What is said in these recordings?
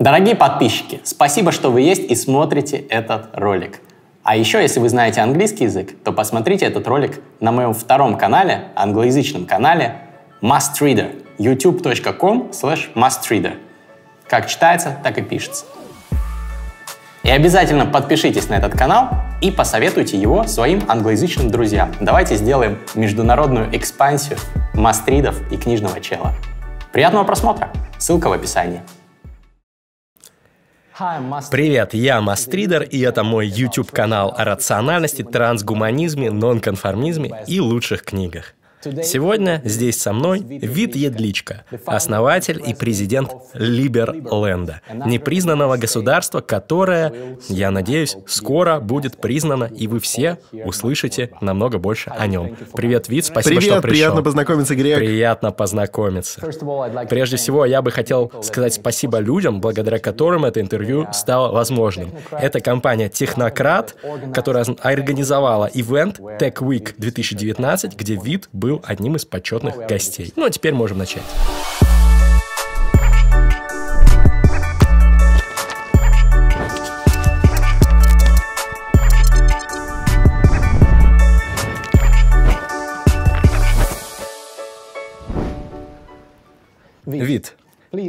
Дорогие подписчики, спасибо, что вы есть и смотрите этот ролик. А еще, если вы знаете английский язык, то посмотрите этот ролик на моем втором канале, англоязычном канале mustreader, youtube.com slash mustreader. Как читается, так и пишется. И обязательно подпишитесь на этот канал и посоветуйте его своим англоязычным друзьям. Давайте сделаем международную экспансию мастридов и книжного чела. Приятного просмотра! Ссылка в описании. Привет, я Мастридер, и это мой YouTube-канал о рациональности, трансгуманизме, нонконформизме и лучших книгах. Сегодня здесь со мной Вит Едличко, основатель и президент Либерленда, непризнанного государства, которое, я надеюсь, скоро будет признано, и вы все услышите намного больше о нем. Привет, Вит, спасибо, Привет, что пришел. приятно познакомиться, Грек. Приятно познакомиться. Прежде всего, я бы хотел сказать спасибо людям, благодаря которым это интервью стало возможным. Это компания Технократ, которая организовала ивент Tech Week 2019, где Вит был одним из почетных гостей. Ну а теперь можем начать. Вид,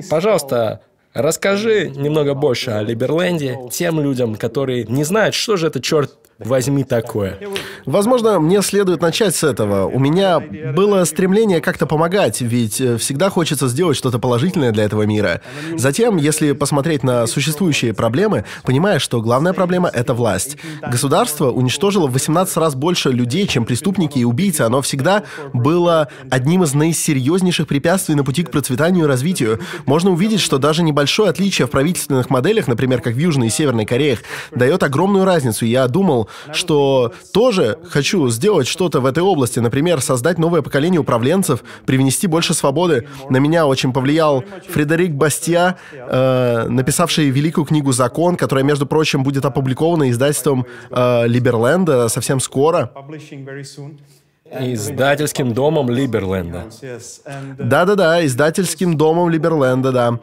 пожалуйста, расскажи немного больше о Либерленде тем людям, которые не знают, что же это, черт возьми такое. Возможно, мне следует начать с этого. У меня было стремление как-то помогать, ведь э, всегда хочется сделать что-то положительное для этого мира. Затем, если посмотреть на существующие проблемы, понимаешь, что главная проблема — это власть. Государство уничтожило в 18 раз больше людей, чем преступники и убийцы. Оно всегда было одним из наисерьезнейших препятствий на пути к процветанию и развитию. Можно увидеть, что даже небольшое отличие в правительственных моделях, например, как в Южной и Северной Кореях, дает огромную разницу. Я думал, что тоже хочу сделать что-то в этой области, например, создать новое поколение управленцев, привнести больше свободы. На меня очень повлиял Фредерик Бастия, э, написавший великую книгу «Закон», которая, между прочим, будет опубликована издательством э, Либерленда совсем скоро. Издательским домом Либерленда. Да-да-да, издательским домом Либерленда, да.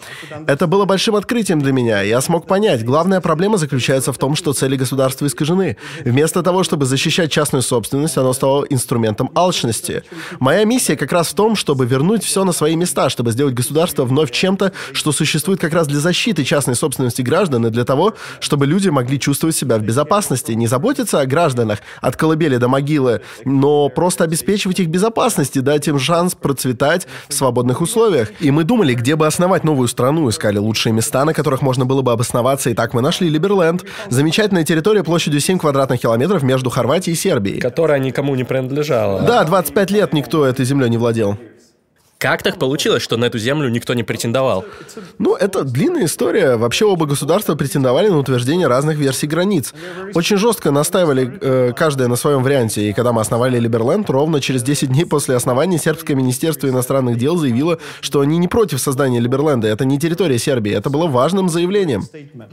Это было большим открытием для меня. Я смог понять, главная проблема заключается в том, что цели государства искажены. Вместо того, чтобы защищать частную собственность, оно стало инструментом алчности. Моя миссия как раз в том, чтобы вернуть все на свои места, чтобы сделать государство вновь чем-то, что существует как раз для защиты частной собственности граждан и для того, чтобы люди могли чувствовать себя в безопасности, не заботиться о гражданах от колыбели до могилы, но просто обеспечивать их безопасности, дать им шанс процветать в свободных условиях. И мы думали, где бы основать новую страну, искали лучшие места, на которых можно было бы обосноваться, и так мы нашли Либерленд. Замечательная территория площадью 7 квадратных километров между Хорватией и Сербией. Которая никому не принадлежала. Да, 25 лет никто этой землей не владел. Как так получилось, что на эту землю никто не претендовал? Ну, это длинная история. Вообще оба государства претендовали на утверждение разных версий границ. Очень жестко настаивали э, каждое на своем варианте. И когда мы основали Либерленд, ровно через 10 дней после основания Сербское министерство иностранных дел заявило, что они не против создания Либерленда. Это не территория Сербии. Это было важным заявлением.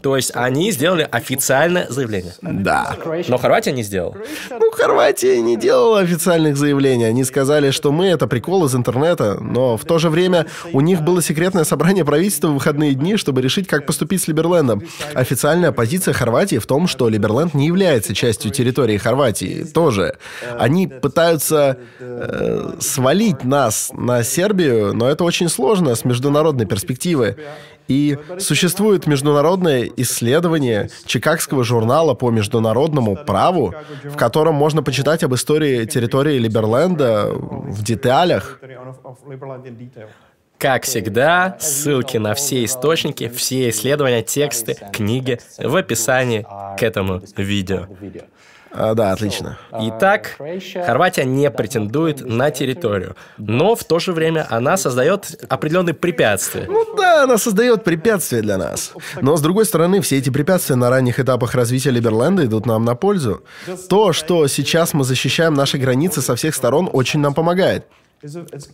То есть они сделали официальное заявление? Да. Но Хорватия не сделала? Ну, Хорватия не делала официальных заявлений. Они сказали, что мы — это прикол из интернета. Но в то же время у них было секретное собрание правительства в выходные дни, чтобы решить, как поступить с Либерлендом. Официальная позиция Хорватии в том, что Либерленд не является частью территории Хорватии. Тоже. Они пытаются э, свалить нас на Сербию, но это очень сложно с международной перспективы. И существует международное исследование Чикагского журнала по международному праву, в котором можно почитать об истории территории Либерленда в деталях. Как всегда, ссылки на все источники, все исследования, тексты, книги в описании к этому видео. А, да, отлично. Итак, Хорватия не претендует на территорию, но в то же время она создает определенные препятствия. Ну да, она создает препятствия для нас. Но с другой стороны, все эти препятствия на ранних этапах развития Либерленда идут нам на пользу. То, что сейчас мы защищаем наши границы со всех сторон, очень нам помогает.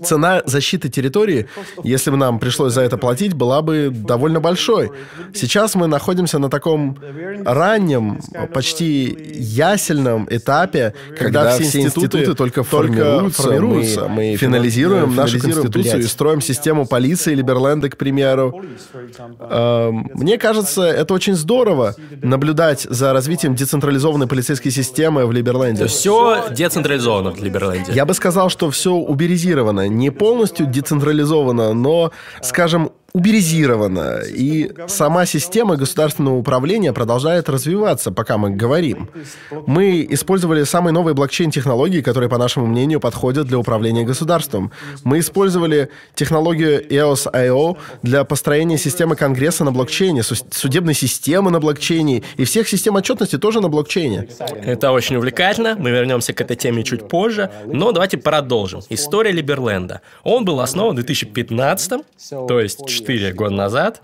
Цена защиты территории, если бы нам пришлось за это платить, была бы довольно большой. Сейчас мы находимся на таком раннем, почти ясельном этапе, когда, когда все институты, институты только формируются, формируются. Мы, мы финализируем нашу конституцию блядь. и строим систему полиции Либерленда, к примеру. Эм, мне кажется, это очень здорово наблюдать за развитием децентрализованной полицейской системы в Либерленде. Все децентрализовано в Либерленде. Я бы сказал, что все уберизировано. Не полностью децентрализовано, но, скажем, уберизирована, и сама система государственного управления продолжает развиваться, пока мы говорим. Мы использовали самые новые блокчейн-технологии, которые, по нашему мнению, подходят для управления государством. Мы использовали технологию EOS.IO для построения системы Конгресса на блокчейне, судебной системы на блокчейне и всех систем отчетности тоже на блокчейне. Это очень увлекательно, мы вернемся к этой теме чуть позже, но давайте продолжим. История Либерленда. Он был основан в 2015, то есть 4 года назад.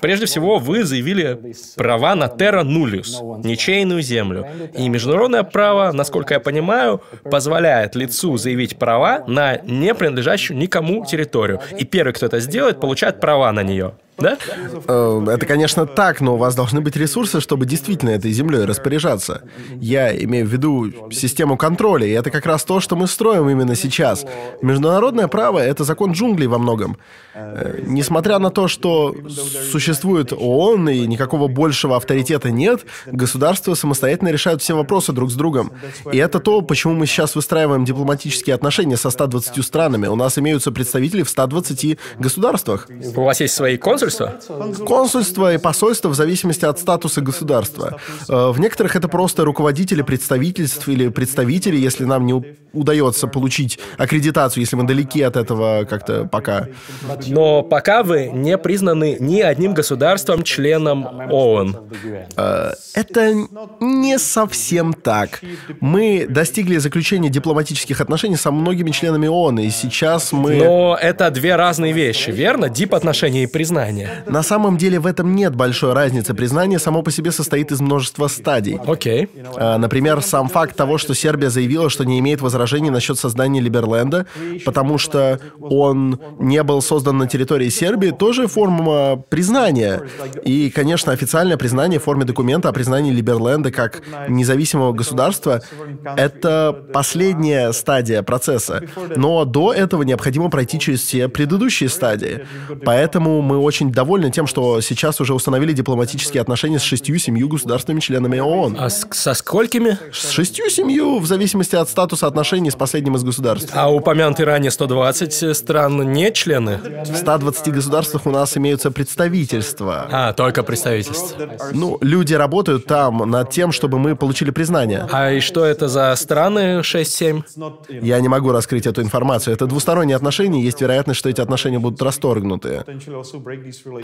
Прежде всего, вы заявили права на терра нулиус, ничейную землю. И международное право, насколько я понимаю, позволяет лицу заявить права на не принадлежащую никому территорию. И первый, кто это сделает, получает права на нее. Да? Э, это, конечно, так, но у вас должны быть ресурсы, чтобы действительно этой землей распоряжаться. Я имею в виду систему контроля, и это как раз то, что мы строим именно сейчас. Международное право — это закон джунглей во многом. Э, несмотря на то, что существует ООН и никакого большего авторитета нет, государства самостоятельно решают все вопросы друг с другом. И это то, почему мы сейчас выстраиваем дипломатические отношения со 120 странами. У нас имеются представители в 120 государствах. У вас есть свои консульства? Консульство? Консульство и посольство в зависимости от статуса государства. Э, в некоторых это просто руководители представительств или представители, если нам не удается получить аккредитацию, если мы далеки от этого как-то пока. Но пока вы не признаны ни одним государством членом ООН. Э, это не совсем так. Мы достигли заключения дипломатических отношений со многими членами ООН, и сейчас мы... Но это две разные вещи, верно? Дип-отношения и признание. На самом деле в этом нет большой разницы. Признание само по себе состоит из множества стадий. Окей. Okay. Э, например, сам факт того, что Сербия заявила, что не имеет возражений насчет создания Либерленда, потому что он не был создан на территории Сербии, тоже форма признания. И, конечно, официальное признание в форме документа о признании Либерленда как независимого государства — это последняя стадия процесса. Но до этого необходимо пройти через все предыдущие стадии. Поэтому мы очень довольны тем, что сейчас уже установили дипломатические отношения с шестью-семью государственными-членами ООН. А с, со сколькими? С шестью-семью, в зависимости от статуса отношений отношений с последним из государств. А упомянутые ранее 120 стран не члены? В 120 государствах у нас имеются представительства. А, только представительства. Ну, люди работают там над тем, чтобы мы получили признание. А и что это за страны 6-7? Я не могу раскрыть эту информацию. Это двусторонние отношения, есть вероятность, что эти отношения будут расторгнуты.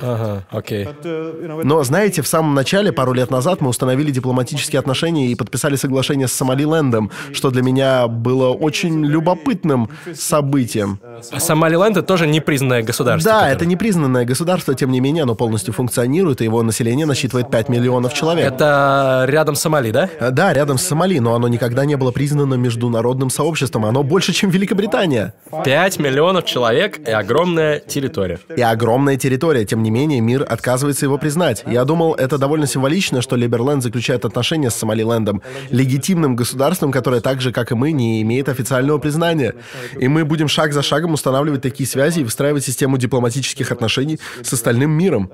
Ага, окей. Но, знаете, в самом начале, пару лет назад, мы установили дипломатические отношения и подписали соглашение с Сомалилендом, что для меня было было очень любопытным событием. А Сомалиленд — это тоже непризнанное государство. Да, которое... это непризнанное государство, тем не менее, оно полностью функционирует, и его население насчитывает 5 миллионов человек. Это рядом с Сомали, да? Э, да, рядом с Сомали, но оно никогда не было признано международным сообществом. Оно больше, чем Великобритания. 5 миллионов человек и огромная территория. И огромная территория. Тем не менее, мир отказывается его признать. Я думал, это довольно символично, что Либерленд заключает отношения с Сомалилендом, легитимным государством, которое так же, как и мы, не имеет официального признания. И мы будем шаг за шагом устанавливать такие связи и выстраивать систему дипломатических отношений с остальным миром.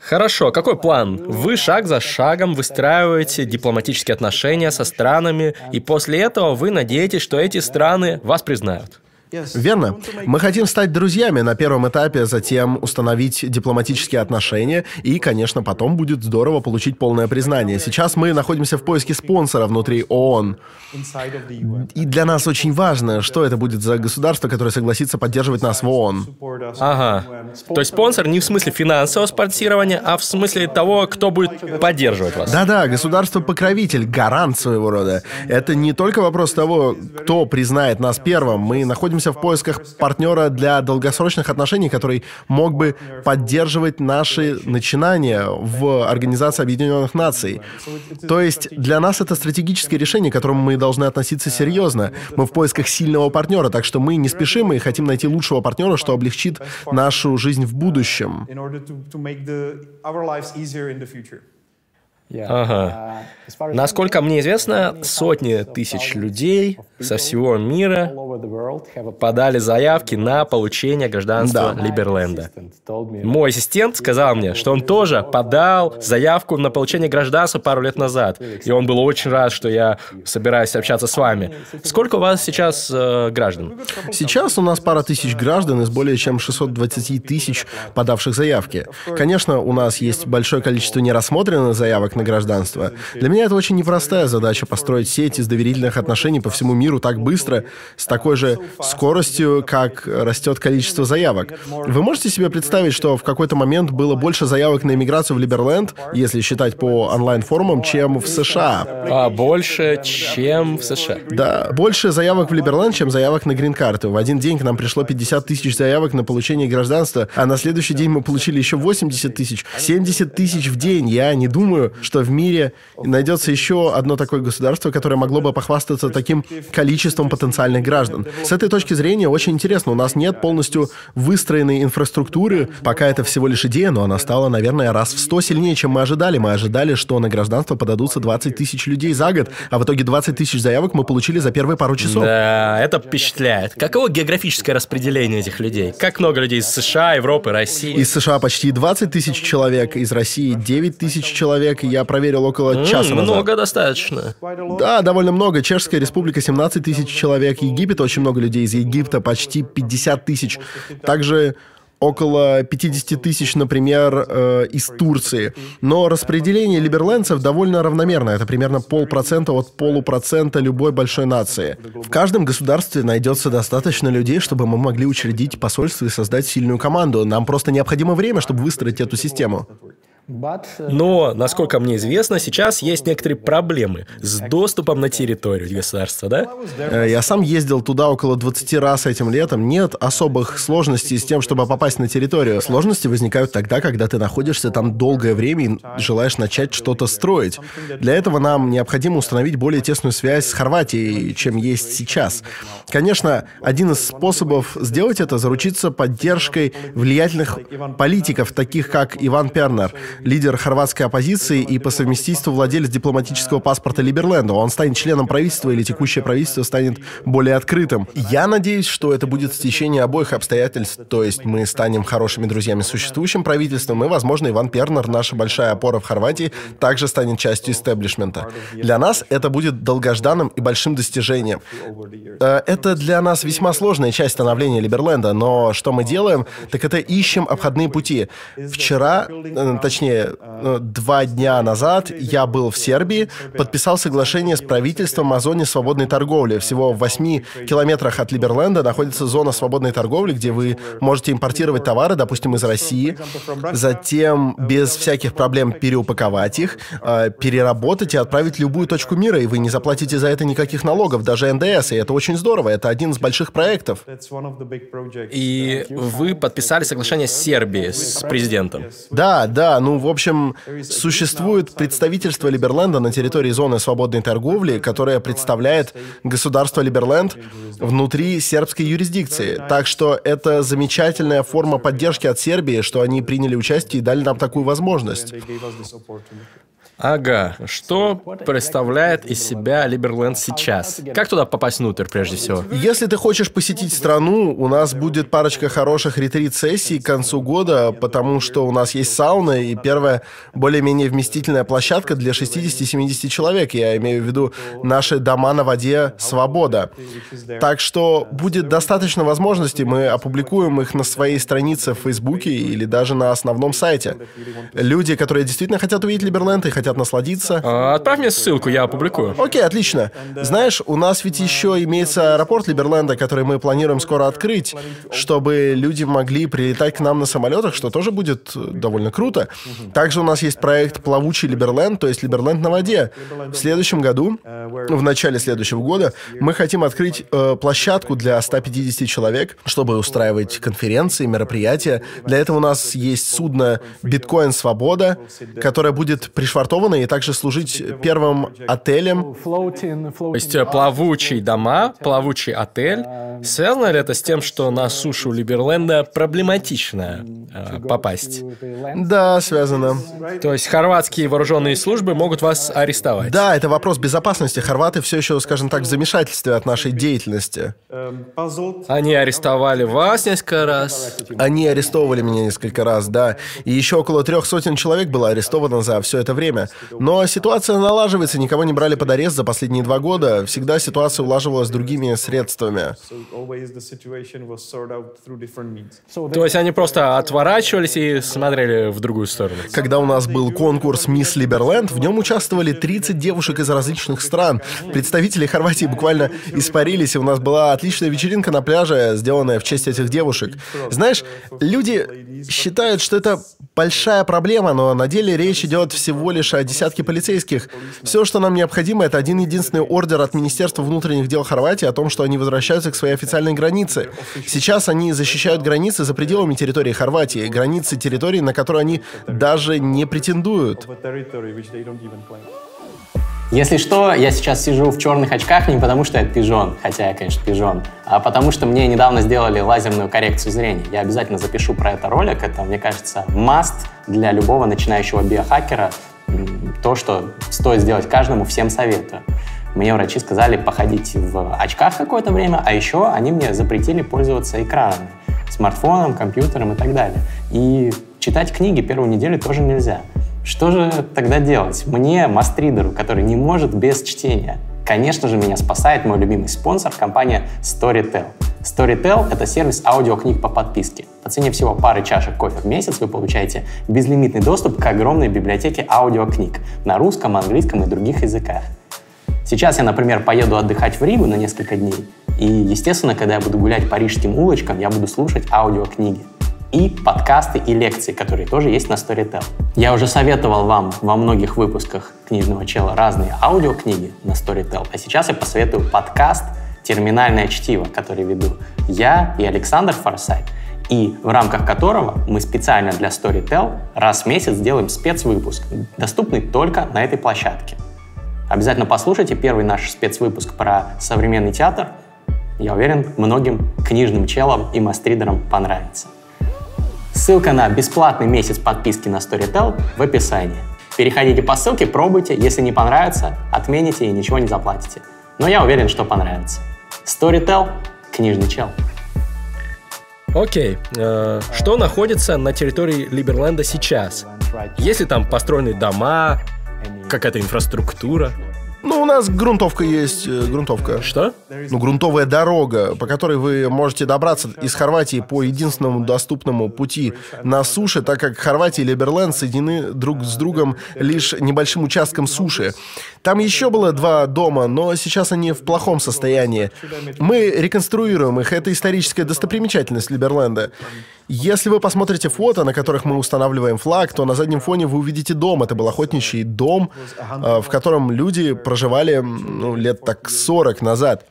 Хорошо, какой план? Вы шаг за шагом выстраиваете дипломатические отношения со странами, и после этого вы надеетесь, что эти страны вас признают. Верно. Мы хотим стать друзьями на первом этапе, затем установить дипломатические отношения, и, конечно, потом будет здорово получить полное признание. Сейчас мы находимся в поиске спонсора внутри ООН. И для нас очень важно, что это будет за государство, которое согласится поддерживать нас в ООН. Ага. То есть спонсор не в смысле финансового спонсирования, а в смысле того, кто будет поддерживать вас. Да-да, государство-покровитель, гарант своего рода. Это не только вопрос того, кто признает нас первым. Мы находимся находимся в поисках партнера для долгосрочных отношений, который мог бы поддерживать наши начинания в Организации Объединенных Наций. То есть для нас это стратегическое решение, к которому мы должны относиться серьезно. Мы в поисках сильного партнера, так что мы не спешим и хотим найти лучшего партнера, что облегчит нашу жизнь в будущем. Ага. Насколько мне известно, сотни тысяч людей со всего мира подали заявки на получение гражданства да. Либерленда. Мой ассистент сказал мне, что он тоже подал заявку на получение гражданства пару лет назад. И он был очень рад, что я собираюсь общаться с вами. Сколько у вас сейчас э, граждан? Сейчас у нас пара тысяч граждан из более чем 620 тысяч подавших заявки. Конечно, у нас есть большое количество нерассмотренных заявок на гражданство. Для меня это очень непростая задача построить сеть из доверительных отношений по всему миру так быстро, с такой же скоростью, как растет количество заявок. Вы можете себе представить, что в какой-то момент было больше заявок на иммиграцию в Либерленд, если считать по онлайн-форумам, чем в США? А больше, чем в США? Да, больше заявок в Либерленд, чем заявок на грин-карту. В один день к нам пришло 50 тысяч заявок на получение гражданства, а на следующий день мы получили еще 80 тысяч. 70 тысяч в день. Я не думаю, что в мире найдется еще одно такое государство, которое могло бы похвастаться таким количеством потенциальных граждан. С этой точки зрения очень интересно. У нас нет полностью выстроенной инфраструктуры. Пока это всего лишь идея, но она стала, наверное, раз в сто сильнее, чем мы ожидали. Мы ожидали, что на гражданство подадутся 20 тысяч людей за год, а в итоге 20 тысяч заявок мы получили за первые пару часов. Да, это впечатляет. Каково географическое распределение этих людей? Как много людей из США, Европы, России? Из США почти 20 тысяч человек, из России 9 тысяч человек. Я проверил около mm, часа назад. Много достаточно. Да, довольно много. Чешская республика 17 тысяч человек. Египет очень много людей из Египта, почти 50 тысяч. Также около 50 тысяч, например, э, из Турции. Но распределение либерленцев довольно равномерно. Это примерно полпроцента от полупроцента любой большой нации. В каждом государстве найдется достаточно людей, чтобы мы могли учредить посольство и создать сильную команду. Нам просто необходимо время, чтобы выстроить эту систему. Но, насколько мне известно, сейчас есть некоторые проблемы с доступом на территорию государства, да? Э, я сам ездил туда около 20 раз этим летом. Нет особых сложностей с тем, чтобы попасть на территорию. Сложности возникают тогда, когда ты находишься там долгое время и желаешь начать что-то строить. Для этого нам необходимо установить более тесную связь с Хорватией, чем есть сейчас. Конечно, один из способов сделать это — заручиться поддержкой влиятельных политиков, таких как Иван Пернер — лидер хорватской оппозиции и по совместительству владелец дипломатического паспорта Либерленда. Он станет членом правительства или текущее правительство станет более открытым. Я надеюсь, что это будет стечение обоих обстоятельств, то есть мы станем хорошими друзьями существующим правительством, и, возможно, Иван Пернер, наша большая опора в Хорватии, также станет частью истеблишмента. Для нас это будет долгожданным и большим достижением. Э, это для нас весьма сложная часть становления Либерленда, но что мы делаем, так это ищем обходные пути. Вчера, э, точнее, точнее, э, два дня назад я был в Сербии, подписал соглашение с правительством о зоне свободной торговли. Всего в 8 километрах от Либерленда находится зона свободной торговли, где вы можете импортировать товары, допустим, из России, затем без всяких проблем переупаковать их, э, переработать и отправить в любую точку мира, и вы не заплатите за это никаких налогов, даже НДС, и это очень здорово, это один из больших проектов. И вы подписали соглашение с Сербией, с президентом? Да, да, ну, в общем, существует представительство Либерленда на территории зоны свободной торговли, которое представляет государство Либерленд внутри сербской юрисдикции. Так что это замечательная форма поддержки от Сербии, что они приняли участие и дали нам такую возможность. Ага. Что представляет из себя Либерленд сейчас? Как туда попасть внутрь, прежде всего? Если ты хочешь посетить страну, у нас будет парочка хороших ретрит-сессий к концу года, потому что у нас есть сауна и первая более-менее вместительная площадка для 60-70 человек. Я имею в виду наши дома на воде «Свобода». Так что будет достаточно возможностей. Мы опубликуем их на своей странице в Фейсбуке или даже на основном сайте. Люди, которые действительно хотят увидеть Либерленд и хотят насладиться. А, Отправь мне ссылку, я опубликую. Окей, отлично. Знаешь, у нас ведь еще имеется аэропорт Либерленда, который мы планируем скоро открыть, чтобы люди могли прилетать к нам на самолетах, что тоже будет э, довольно круто. Также у нас есть проект «Плавучий Либерленд», то есть Либерленд на воде. В следующем году, в начале следующего года, мы хотим открыть э, площадку для 150 человек, чтобы устраивать конференции, мероприятия. Для этого у нас есть судно «Биткоин Свобода», которое будет пришвартовано и также служить первым отелем. То есть плавучие дома, плавучий отель. Связано ли это с тем, что на сушу Либерленда проблематично э, попасть? Да, связано. То есть хорватские вооруженные службы могут вас арестовать? Да, это вопрос безопасности. Хорваты все еще, скажем так, в замешательстве от нашей деятельности. Они арестовали вас несколько раз. Они арестовывали меня несколько раз, да. И еще около трех сотен человек было арестовано за все это время. Но ситуация налаживается, никого не брали под арест за последние два года. Всегда ситуация улаживалась другими средствами. То есть они просто отворачивались и смотрели в другую сторону. Когда у нас был конкурс «Мисс Либерленд», в нем участвовали 30 девушек из различных стран. Представители Хорватии буквально испарились, и у нас была отличная вечеринка на пляже, сделанная в честь этих девушек. Знаешь, люди считают, что это большая проблема, но на деле речь идет всего лишь о десятке полицейских. Все, что нам необходимо, это один единственный ордер от Министерства внутренних дел Хорватии о том, что они возвращаются к своей официальной границе. Сейчас они защищают границы за пределами территории Хорватии, границы территории, на которые они даже не претендуют. Если что, я сейчас сижу в черных очках не потому, что я пижон, хотя я, конечно, пижон, а потому что мне недавно сделали лазерную коррекцию зрения. Я обязательно запишу про это ролик. Это, мне кажется, must для любого начинающего биохакера. То, что стоит сделать каждому, всем советую. Мне врачи сказали походить в очках какое-то время, а еще они мне запретили пользоваться экранами, смартфоном, компьютером и так далее. И читать книги первую неделю тоже нельзя. Что же тогда делать? Мне, мастридеру, который не может без чтения. Конечно же, меня спасает мой любимый спонсор, компания Storytel. Storytel — это сервис аудиокниг по подписке. По цене всего пары чашек кофе в месяц вы получаете безлимитный доступ к огромной библиотеке аудиокниг на русском, английском и других языках. Сейчас я, например, поеду отдыхать в Ригу на несколько дней, и, естественно, когда я буду гулять парижским улочкам, я буду слушать аудиокниги и подкасты и лекции, которые тоже есть на Storytel. Я уже советовал вам во многих выпусках книжного чела разные аудиокниги на Storytel, а сейчас я посоветую подкаст «Терминальное чтиво», который веду я и Александр Форсайт, и в рамках которого мы специально для Storytel раз в месяц делаем спецвыпуск, доступный только на этой площадке. Обязательно послушайте первый наш спецвыпуск про современный театр. Я уверен, многим книжным челам и мастридерам понравится. Ссылка на бесплатный месяц подписки на Storytel в описании. Переходите по ссылке, пробуйте. Если не понравится, отмените и ничего не заплатите. Но я уверен, что понравится. Storytel – книжный чел. Окей. Э, что находится на территории Либерленда сейчас? Есть ли там построены дома, какая-то инфраструктура? Ну, у нас грунтовка есть, э, грунтовка. Что? Ну, грунтовая дорога, по которой вы можете добраться из Хорватии по единственному доступному пути на суше, так как Хорватия и Либерленд соединены друг с другом лишь небольшим участком суши. Там еще было два дома, но сейчас они в плохом состоянии. Мы реконструируем их, это историческая достопримечательность Либерленда. Если вы посмотрите фото, на которых мы устанавливаем флаг, то на заднем фоне вы увидите дом. Это был охотничий дом, э, в котором люди проживали ну, лет так 40 назад.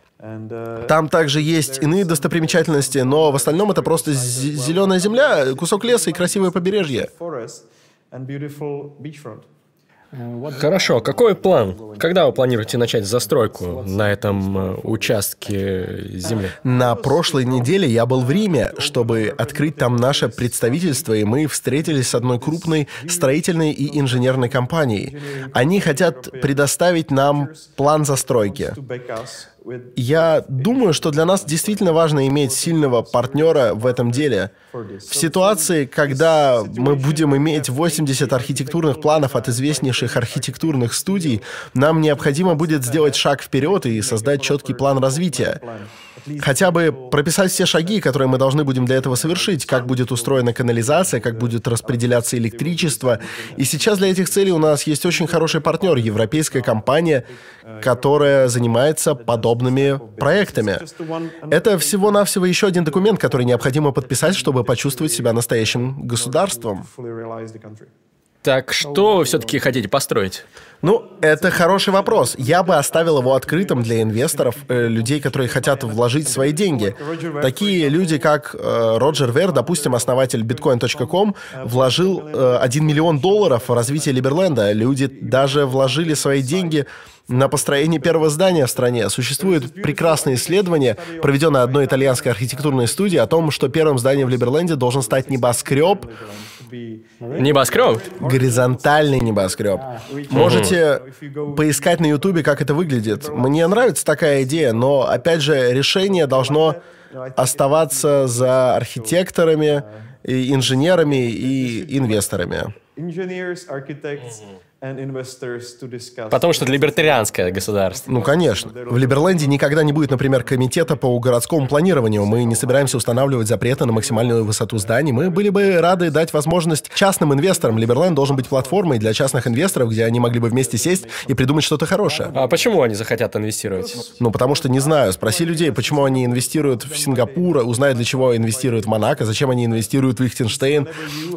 Там также есть иные достопримечательности, но в остальном это просто зеленая земля, кусок леса и красивое побережье. Хорошо, какой план? Когда вы планируете начать застройку на этом э, участке земли? На прошлой неделе я был в Риме, чтобы открыть там наше представительство, и мы встретились с одной крупной строительной и инженерной компанией. Они хотят предоставить нам план застройки. Я думаю, что для нас действительно важно иметь сильного партнера в этом деле. В ситуации, когда мы будем иметь 80 архитектурных планов от известнейших архитектурных студий, нам необходимо будет сделать шаг вперед и создать четкий план развития. Хотя бы прописать все шаги, которые мы должны будем для этого совершить, как будет устроена канализация, как будет распределяться электричество. И сейчас для этих целей у нас есть очень хороший партнер, европейская компания, которая занимается подобными проектами. Это всего-навсего еще один документ, который необходимо подписать, чтобы почувствовать себя настоящим государством. Так что вы все-таки хотите построить? Ну, это хороший вопрос. Я бы оставил его открытым для инвесторов, э, людей, которые хотят вложить свои деньги. Такие люди, как э, Роджер Вер, допустим, основатель bitcoin.com, вложил э, 1 миллион долларов в развитие Либерленда. Люди даже вложили свои деньги на построение первого здания в стране. Существует прекрасное исследование, проведенное одной итальянской архитектурной студией, о том, что первым зданием в Либерленде должен стать небоскреб, Небоскреб? горизонтальный небоскреб. Можете поискать на Ютубе, как это выглядит. Мне нравится такая идея, но, опять же, решение должно оставаться за архитекторами, и инженерами и инвесторами. Потому что это либертарианское государство. Ну, конечно. В Либерленде никогда не будет, например, комитета по городскому планированию. Мы не собираемся устанавливать запреты на максимальную высоту зданий. Мы были бы рады дать возможность частным инвесторам. Либерленд должен быть платформой для частных инвесторов, где они могли бы вместе сесть и придумать что-то хорошее. А почему они захотят инвестировать? Ну, потому что не знаю. Спроси людей, почему они инвестируют в Сингапур, узнай, для чего инвестируют в Монако, зачем они инвестируют в Лихтенштейн.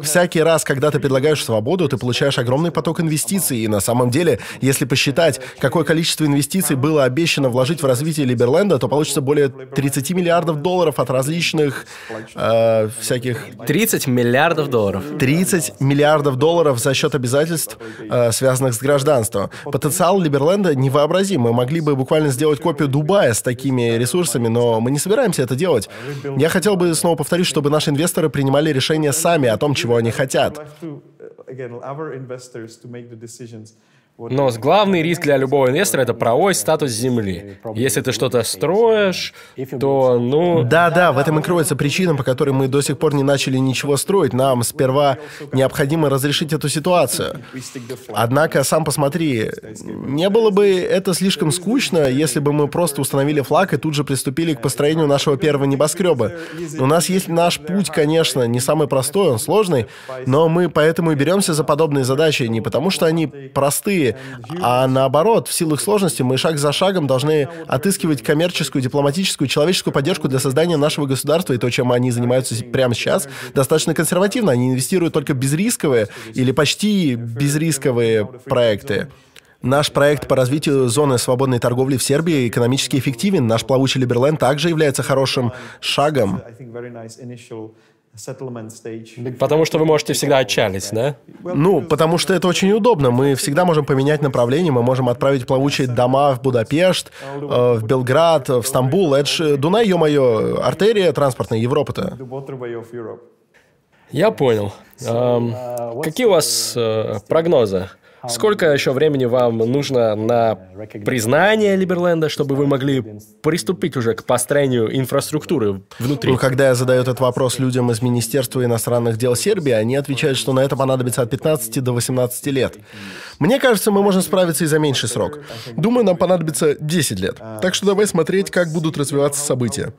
Всякий раз, когда ты предлагаешь свободу, ты получаешь огромный поток инвестиций, И на самом деле, если посчитать, какое количество инвестиций было обещано вложить в развитие Либерленда, то получится более 30 миллиардов долларов от различных э, всяких... 30 миллиардов долларов. 30 миллиардов долларов за счет обязательств, э, связанных с гражданством. Потенциал Либерленда невообразим. Мы могли бы буквально сделать копию Дубая с такими ресурсами, но мы не собираемся это делать. Я хотел бы снова повторить, чтобы наши инвесторы принимали решения сами о том, чего они хотят. again, our investors to make the decisions. Но главный риск для любого инвестора – это правовой статус земли. Если ты что-то строишь, то, ну... Да-да, в этом и кроется причина, по которой мы до сих пор не начали ничего строить. Нам сперва необходимо разрешить эту ситуацию. Однако, сам посмотри, не было бы это слишком скучно, если бы мы просто установили флаг и тут же приступили к построению нашего первого небоскреба. У нас есть наш путь, конечно, не самый простой, он сложный, но мы поэтому и беремся за подобные задачи не потому, что они простые, а наоборот, в силу их сложности мы шаг за шагом должны отыскивать коммерческую, дипломатическую, человеческую поддержку для создания нашего государства, и то, чем они занимаются прямо сейчас, достаточно консервативно. Они инвестируют только безрисковые или почти безрисковые проекты. Наш проект по развитию зоны свободной торговли в Сербии экономически эффективен. Наш плавучий Либерленд также является хорошим шагом. Потому что вы можете всегда отчалить, да? Ну, потому что это очень удобно. Мы всегда можем поменять направление, мы можем отправить плавучие дома в Будапешт, э, в Белград, в Стамбул. Это ж, Дунай, ё-моё, артерия транспортная Европы-то. Я понял. Эм, какие у вас э, прогнозы? Сколько еще времени вам нужно на признание Либерленда, чтобы вы могли приступить уже к построению инфраструктуры внутри? Ну, когда я задаю этот вопрос людям из Министерства иностранных дел Сербии, они отвечают, что на это понадобится от 15 до 18 лет. Мне кажется, мы можем справиться и за меньший срок. Думаю, нам понадобится 10 лет. Так что давай смотреть, как будут развиваться события.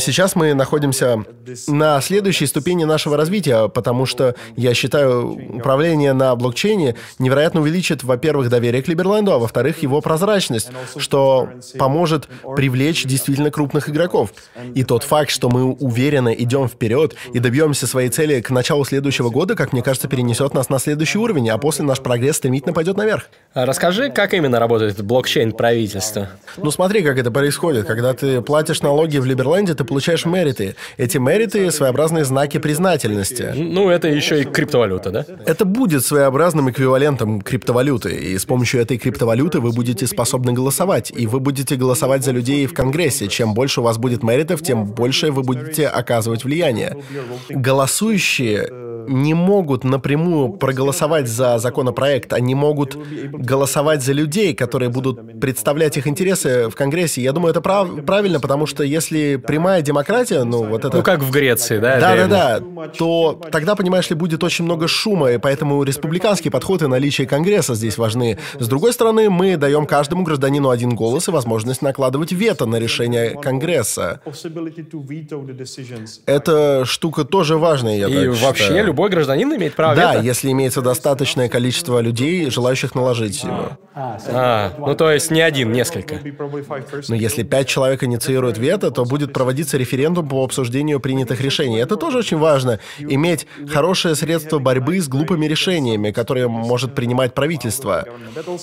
Сейчас мы находимся на следующей ступени нашего развития, потому что я считаю управление на блокчейне невероятно увеличит, во-первых, доверие к Либерленду, а во-вторых, его прозрачность, что поможет привлечь действительно крупных игроков. И тот факт, что мы уверенно идем вперед и добьемся своей цели к началу следующего года, как мне кажется, перенесет нас на следующий уровень, а после наш прогресс стремительно пойдет наверх. А расскажи, как именно работает блокчейн правительства? Ну смотри, как это происходит. Когда ты платишь налоги в Либерленде, ты получаешь мериты. Эти мериты — своеобразные знаки признательности. Ну, это еще и криптовалюта, да? Это будет своеобразным эквивалентом эквивалентом криптовалюты, и с помощью этой криптовалюты вы будете способны голосовать, и вы будете голосовать за людей в Конгрессе. Чем больше у вас будет меритов, тем больше вы будете оказывать влияние. Голосующие не могут напрямую проголосовать за законопроект, они могут голосовать за людей, которые будут представлять их интересы в Конгрессе. Я думаю, это прав правильно, потому что если прямая демократия, ну вот это... Ну как в Греции, да? Да-да-да, то тогда, понимаешь ли, будет очень много шума, и поэтому республиканский подход и наличие полномочия Конгресса здесь важны. С другой стороны, мы даем каждому гражданину один голос и возможность накладывать вето на решение Конгресса. Эта штука тоже важная, я И так вообще считаю. любой гражданин имеет право Да, вето? если имеется достаточное количество людей, желающих наложить его. А, ну то есть не один, несколько. Но если пять человек инициируют вето, то будет проводиться референдум по обсуждению принятых решений. Это тоже очень важно. Иметь хорошее средство борьбы с глупыми решениями, которые может принимать правительство.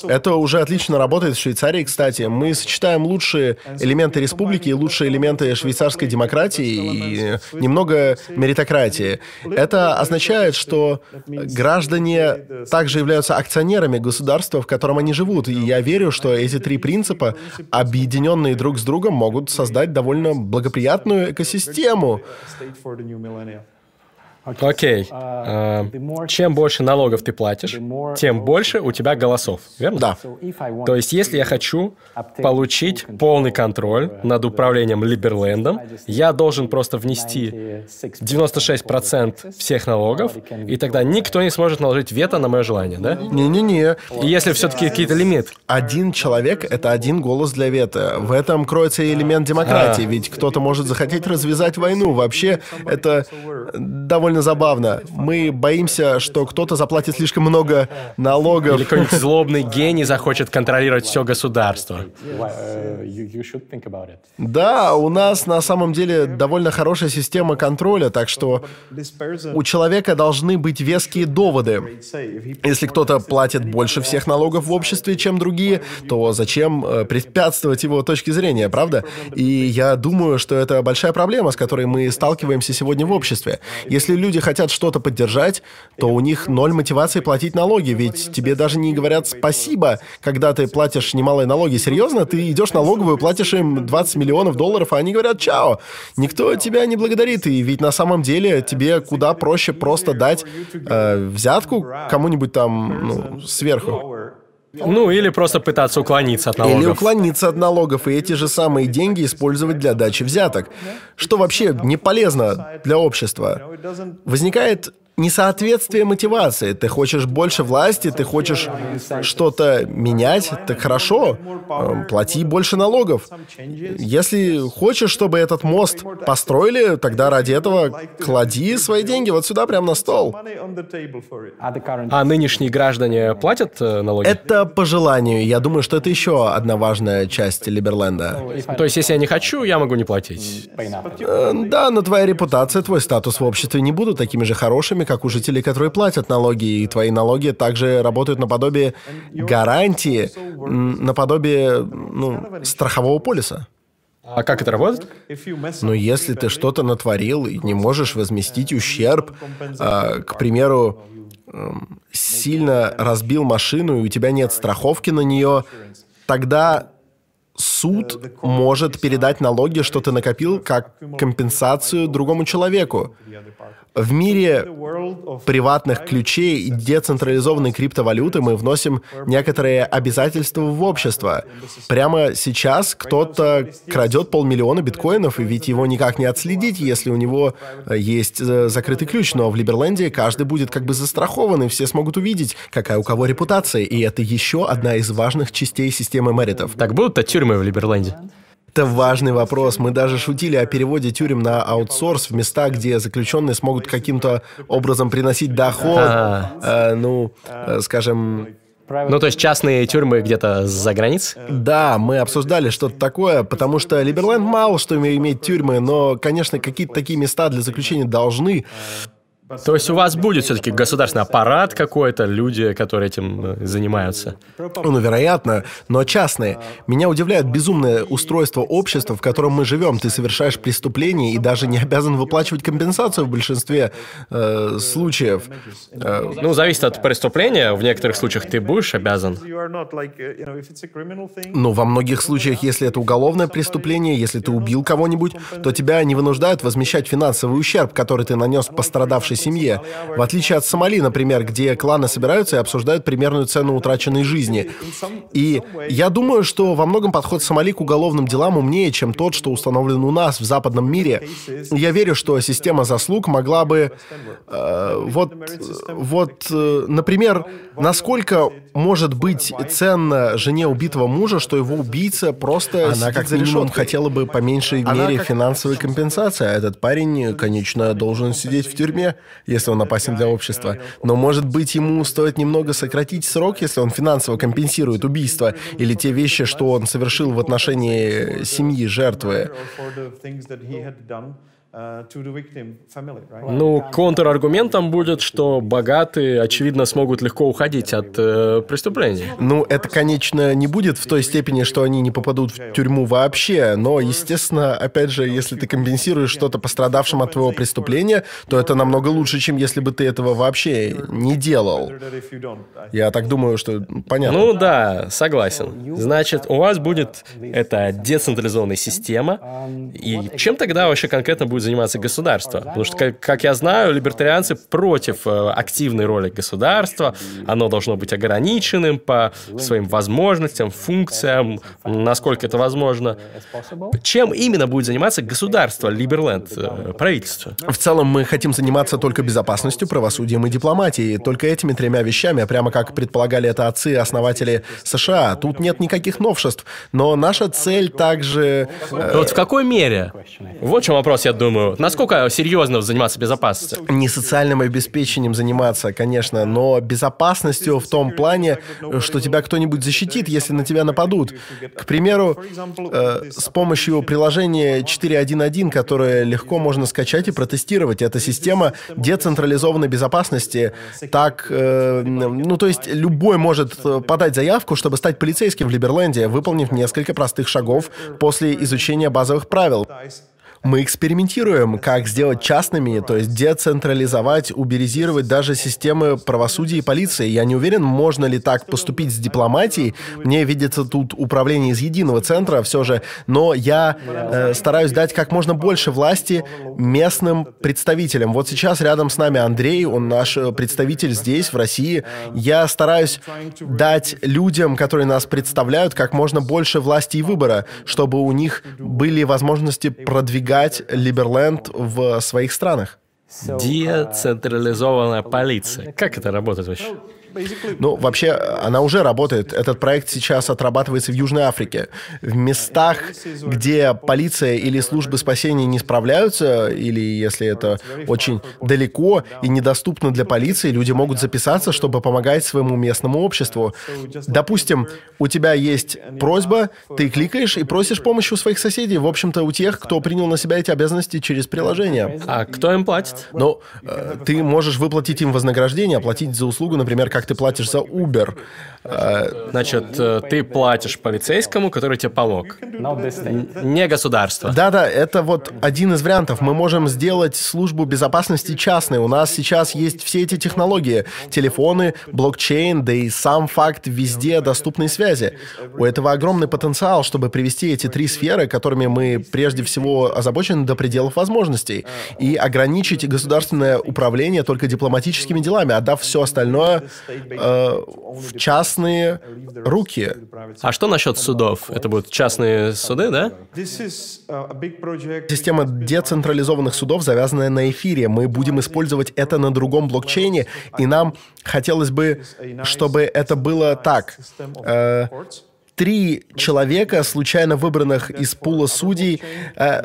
Это уже отлично работает в Швейцарии, кстати. Мы сочетаем лучшие элементы республики и лучшие элементы швейцарской демократии и немного меритократии. Это означает, что граждане также являются акционерами государства, в котором они живут. И я верю, что эти три принципа, объединенные друг с другом, могут создать довольно благоприятную экосистему. Окей. А, чем больше налогов ты платишь, тем больше у тебя голосов, верно? Да. То есть, если я хочу получить полный контроль над управлением Либерлендом, я должен просто внести 96% всех налогов, и тогда никто не сможет наложить вето на мое желание, да? Не-не-не. И если все-таки какие-то лимит, Один человек — это один голос для вето. В этом кроется и элемент демократии, А. ведь кто-то может захотеть развязать войну. Вообще, это довольно забавно. Мы боимся, что кто-то заплатит слишком много налогов. или какой-нибудь злобный гений захочет контролировать все государство. Да, у нас на самом деле довольно хорошая система контроля, так что у человека должны быть веские доводы. Если кто-то платит больше всех налогов в обществе, чем другие, то зачем э, препятствовать его точке зрения, правда? И я думаю, что это большая проблема, с которой мы сталкиваемся сегодня в обществе. Если люди хотят что-то поддержать, то у них ноль мотивации платить налоги, ведь тебе даже не говорят спасибо, когда ты платишь немалые налоги. Серьезно? Ты идешь налоговую, платишь им 20 миллионов долларов, а они говорят «чао». Никто тебя не благодарит, и ведь на самом деле тебе куда проще просто дать э, взятку кому-нибудь там ну, сверху. Ну, или просто пытаться уклониться от Или налогов. уклониться от налогов и эти же самые деньги использовать для дачи взяток, что вообще не полезно для общества. Возникает несоответствие мотивации. Ты хочешь больше власти, ты хочешь что-то менять, так хорошо, э, плати больше налогов. Если хочешь, чтобы этот мост построили, тогда ради этого клади свои деньги вот сюда, прямо на стол. А нынешние граждане платят э, налоги? Это по желанию. Я думаю, что это еще одна важная часть Либерленда. То есть, если я не хочу, я могу не платить. Э, Да, но твоя репутация, твой статус в обществе не будут такими же хорошими, как у жителей, которые платят налоги, и твои налоги также работают наподобие гарантии, наподобие, ну, страхового полиса. А как это работает? Но если ты что-то натворил и не можешь возместить ущерб, а, к примеру, эм, сильно разбил машину, и у тебя нет страховки на нее, тогда суд может передать налоги, что ты накопил, как компенсацию другому человеку. В мире приватных ключей и децентрализованной криптовалюты мы вносим некоторые обязательства в общество. Прямо сейчас кто-то крадет полмиллиона биткоинов, и ведь его никак не отследить, если у него э, есть э, закрытый ключ. Но в Либерленде каждый будет как бы застрахован, и все смогут увидеть, какая у кого репутация. И это еще одна из важных частей системы меритов. Так будут-то тюрьмы в Либерленде? Это важный вопрос. Мы даже шутили о переводе тюрем на аутсорс в места, где заключенные смогут каким-то образом приносить доход. А. Э, ну, э, скажем, Ну, то есть частные тюрьмы где-то за границей? да, мы обсуждали что-то такое, потому что Либерленд мало что имеет тюрьмы, но, конечно, какие-то такие места для заключения должны. То есть у вас будет все-таки государственный аппарат какой-то, люди, которые этим э, занимаются? Ну, вероятно, но частные. Меня удивляет безумное устройство общества, в котором мы живем. Ты совершаешь преступление и даже не обязан выплачивать компенсацию в большинстве э, случаев. Э, Ну, зависит от преступления. В некоторых случаях ты будешь обязан. Ну, во многих случаях, если это уголовное преступление, если ты убил кого-нибудь, то тебя не вынуждают возмещать финансовый ущерб, который ты нанес пострадавшей семье. В отличие от Сомали, например, где кланы собираются и обсуждают примерную цену утраченной жизни. И я думаю, что во многом подход Сомали к уголовным делам умнее, чем тот, что установлен у нас в западном мире. Я верю, что система заслуг могла бы... Э, вот, вот, э, например, насколько может быть ценно жене убитого мужа, что его убийца просто Она как минимум хотела бы по меньшей Она мере как... финансовой компенсации, а этот парень, конечно, должен сидеть в тюрьме, если он опасен для общества. Но, может быть, ему стоит немного сократить срок, если он финансово компенсирует убийство или те вещи, что он совершил в отношении семьи жертвы. Uh, ну, контраргументом будет, что богатые, очевидно, смогут легко уходить от э, преступлений. Ну, это, конечно, не будет в той степени, что они не попадут в тюрьму вообще, но, естественно, опять же, если ты компенсируешь что-то пострадавшим от твоего преступления, то это намного лучше, чем если бы ты этого вообще не делал. Я так думаю, что понятно. Ну да, согласен. Значит, у вас будет эта децентрализованная система, и чем тогда вообще конкретно будет заниматься государство. Потому что, как, как я знаю, либертарианцы против э, активной роли государства. Оно должно быть ограниченным по своим возможностям, функциям, насколько это возможно. Чем именно будет заниматься государство, Либерленд, э, правительство? В целом мы хотим заниматься только безопасностью, правосудием и дипломатией. Только этими тремя вещами, а прямо как предполагали это отцы основатели США. Тут нет никаких новшеств. Но наша цель также... Э... Вот в какой мере? Вот в чем вопрос, я думаю думаю, насколько серьезно заниматься безопасностью? Не социальным обеспечением заниматься, конечно, но безопасностью в том плане, что тебя кто-нибудь защитит, если на тебя нападут. К примеру, э, с помощью приложения 4.1.1, которое легко можно скачать и протестировать, это система децентрализованной безопасности. Так, э, ну то есть любой может подать заявку, чтобы стать полицейским в Либерленде, выполнив несколько простых шагов после изучения базовых правил. Мы экспериментируем, как сделать частными, то есть децентрализовать, уберизировать даже системы правосудия и полиции. Я не уверен, можно ли так поступить с дипломатией. Мне видится тут управление из единого центра все же, но я э, стараюсь дать как можно больше власти местным представителям. Вот сейчас рядом с нами Андрей, он наш представитель здесь, в России. Я стараюсь дать людям, которые нас представляют, как можно больше власти и выбора, чтобы у них были возможности продвигать продвигать Либерленд в своих странах. Децентрализованная полиция. Как это работает вообще? Ну, вообще, она уже работает. Этот проект сейчас отрабатывается в Южной Африке. В местах, где полиция или службы спасения не справляются, или если это очень далеко и недоступно для полиции, люди могут записаться, чтобы помогать своему местному обществу. Допустим, у тебя есть просьба, ты кликаешь и просишь помощи у своих соседей, в общем-то, у тех, кто принял на себя эти обязанности через приложение. А кто им платит? Ну, э, ты можешь выплатить им вознаграждение, оплатить за услугу, например, как как ты платишь за Uber. Э, Значит, э, ты платишь полицейскому, который тебе помог. Не государство. Да-да, это вот один из вариантов. Мы можем сделать службу безопасности частной. У нас сейчас есть все эти технологии. Телефоны, блокчейн, да и сам факт везде доступной связи. У этого огромный потенциал, чтобы привести эти три сферы, которыми мы прежде всего озабочены до пределов возможностей, и ограничить государственное управление только дипломатическими делами, отдав все остальное в частные руки. А что насчет судов? Это будут частные суды, да? Система децентрализованных судов, завязанная на эфире. Мы будем использовать это на другом блокчейне, и нам хотелось бы, чтобы это было так. Три человека, случайно выбранных из пула судей. Э,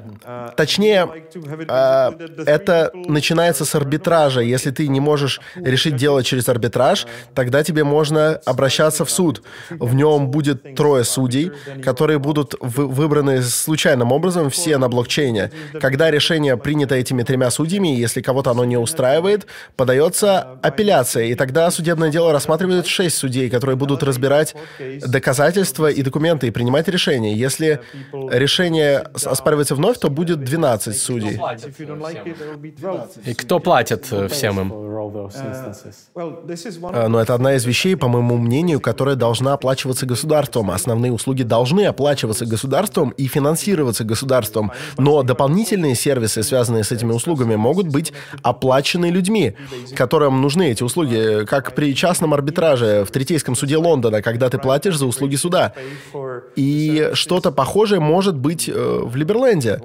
точнее, э, это начинается с арбитража. Если ты не можешь решить дело через арбитраж, тогда тебе можно обращаться в суд. В нем будет трое судей, которые будут выбраны случайным образом, все на блокчейне. Когда решение принято этими тремя судьями, если кого-то оно не устраивает, подается апелляция, и тогда судебное дело рассматривает шесть судей, которые будут разбирать доказательства свидетельства и документы и принимать решения. Если решение оспаривается вновь, то будет 12 судей. И кто платит э, всем им? А, Но это одна из вещей, по моему мнению, которая должна оплачиваться государством. Основные услуги должны оплачиваться государством и финансироваться государством. Но дополнительные сервисы, связанные с этими услугами, могут быть оплачены людьми, которым нужны эти услуги, как при частном арбитраже в Третейском суде Лондона, когда ты платишь за услуги суда. И что-то похожее может быть э, в Либерленде.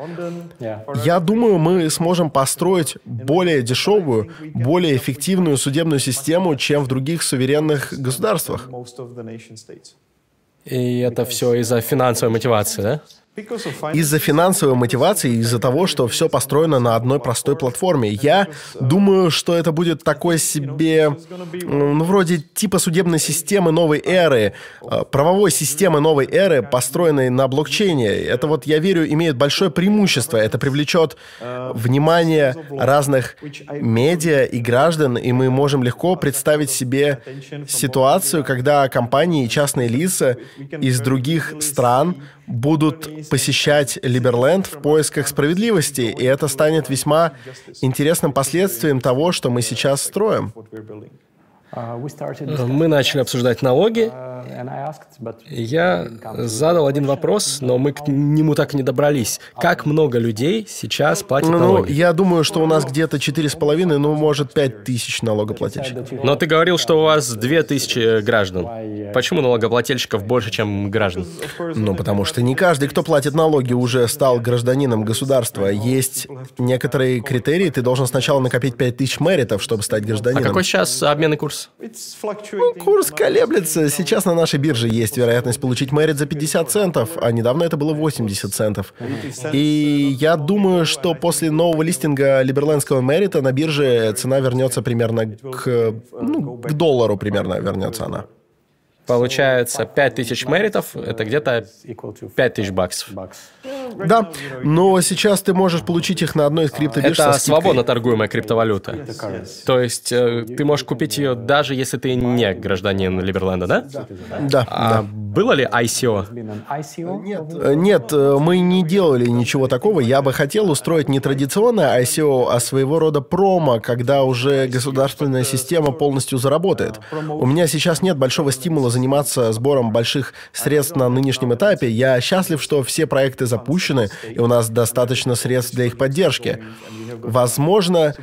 Я думаю, мы сможем построить более дешевую, более эффективную судебную систему, чем в других суверенных государствах. И это все из-за финансовой мотивации, да? Из-за финансовой мотивации, из-за того, что все построено на одной простой платформе. Я думаю, что это будет такой себе, ну, вроде типа судебной системы новой эры, э, правовой системы новой эры, построенной на блокчейне. Это вот, я верю, имеет большое преимущество. Это привлечет внимание разных медиа и граждан, и мы можем легко представить себе ситуацию, когда компании и частные лица из других стран будут посещать Либерленд в поисках справедливости, и это станет весьма интересным последствием того, что мы сейчас строим. Мы начали обсуждать налоги. Я задал один вопрос, но мы к нему так и не добрались. Как много людей сейчас платят Ну, налоги? я думаю, что у нас где-то 4,5, ну, может, 5 тысяч налогоплательщиков. Но ты говорил, что у вас 2000 граждан. Почему налогоплательщиков больше, чем граждан? Ну, потому что не каждый, кто платит налоги, уже стал гражданином государства. Есть некоторые критерии. Ты должен сначала накопить 5 тысяч меритов, чтобы стать А гражданином. какой сейчас обменный курс? Ну, курс колеблется. Сейчас на нашей бирже есть вероятность получить мэрит за 50 центов, а недавно это было 80 центов. И я думаю, что после нового листинга либерлендского мэрита на бирже цена вернется примерно к, ну, к доллару примерно вернется она. Получается, 5000 меритов — это где-то 5000 баксов. Да, но сейчас ты можешь получить их на одной из криптобирж Это свободно торгуемая криптовалюта. То есть э, ты можешь купить ее даже если ты не гражданин Либерленда, да? Да, А было ли ICO? Э, Нет, э, мы не делали ничего такого. Я бы хотел устроить не традиционное ICO, а своего рода промо, когда уже государственная система полностью заработает. У меня сейчас нет большого стимула заниматься сбором больших средств на нынешнем этапе. Я счастлив, что все проекты запущены, и у нас достаточно средств для их поддержки. Возможно,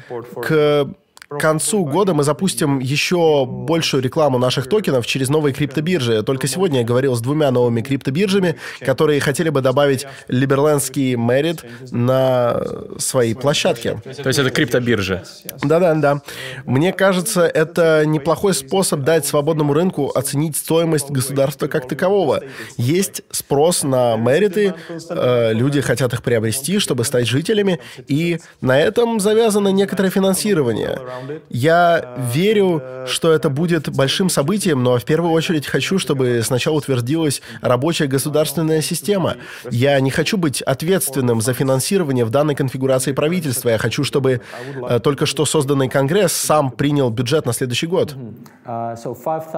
к к концу года мы запустим еще большую рекламу наших токенов через новые криптобиржи. Только сегодня я говорил с двумя новыми криптобиржами, которые хотели бы добавить либерлендский мерит на свои площадки. То есть это криптобиржа. Да-да, да. Мне кажется, это неплохой способ дать свободному рынку оценить стоимость государства как такового. Есть спрос на мериты, э, люди хотят их приобрести, чтобы стать жителями, и на этом завязано некоторое финансирование. Я верю, что это будет большим событием, но в первую очередь хочу, чтобы сначала утвердилась рабочая государственная система. Я не хочу быть ответственным за финансирование в данной конфигурации правительства. Я хочу, чтобы э, только что созданный Конгресс сам принял бюджет на следующий год.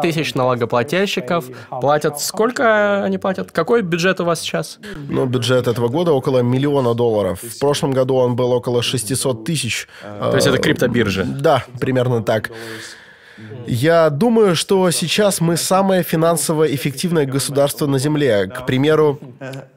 Тысяч налогоплательщиков платят... Сколько они платят? Какой бюджет у вас сейчас? Ну, бюджет этого года около миллиона долларов. В прошлом году он был около 600 тысяч. То есть это криптобиржа. Да, примерно так. Я думаю, что сейчас мы самое финансово эффективное государство на Земле. К примеру,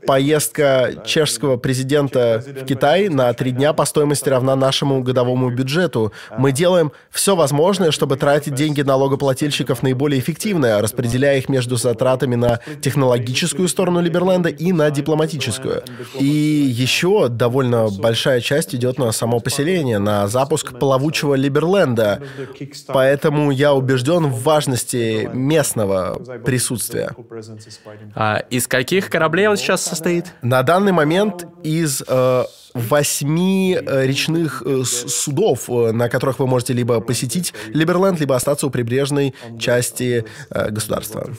поездка чешского президента в Китай на три дня по стоимости равна нашему годовому бюджету. Мы делаем все возможное, чтобы тратить деньги налогоплательщиков наиболее эффективно, распределяя их между затратами на технологическую сторону Либерленда и на дипломатическую. И еще довольно большая часть идет на само поселение, на запуск плавучего Либерленда. Поэтому я убежден в важности местного присутствия. А из каких кораблей он сейчас состоит? На данный момент из э, восьми э, речных э, судов, э, на которых вы можете либо посетить Либерленд, либо остаться у прибрежной части государства.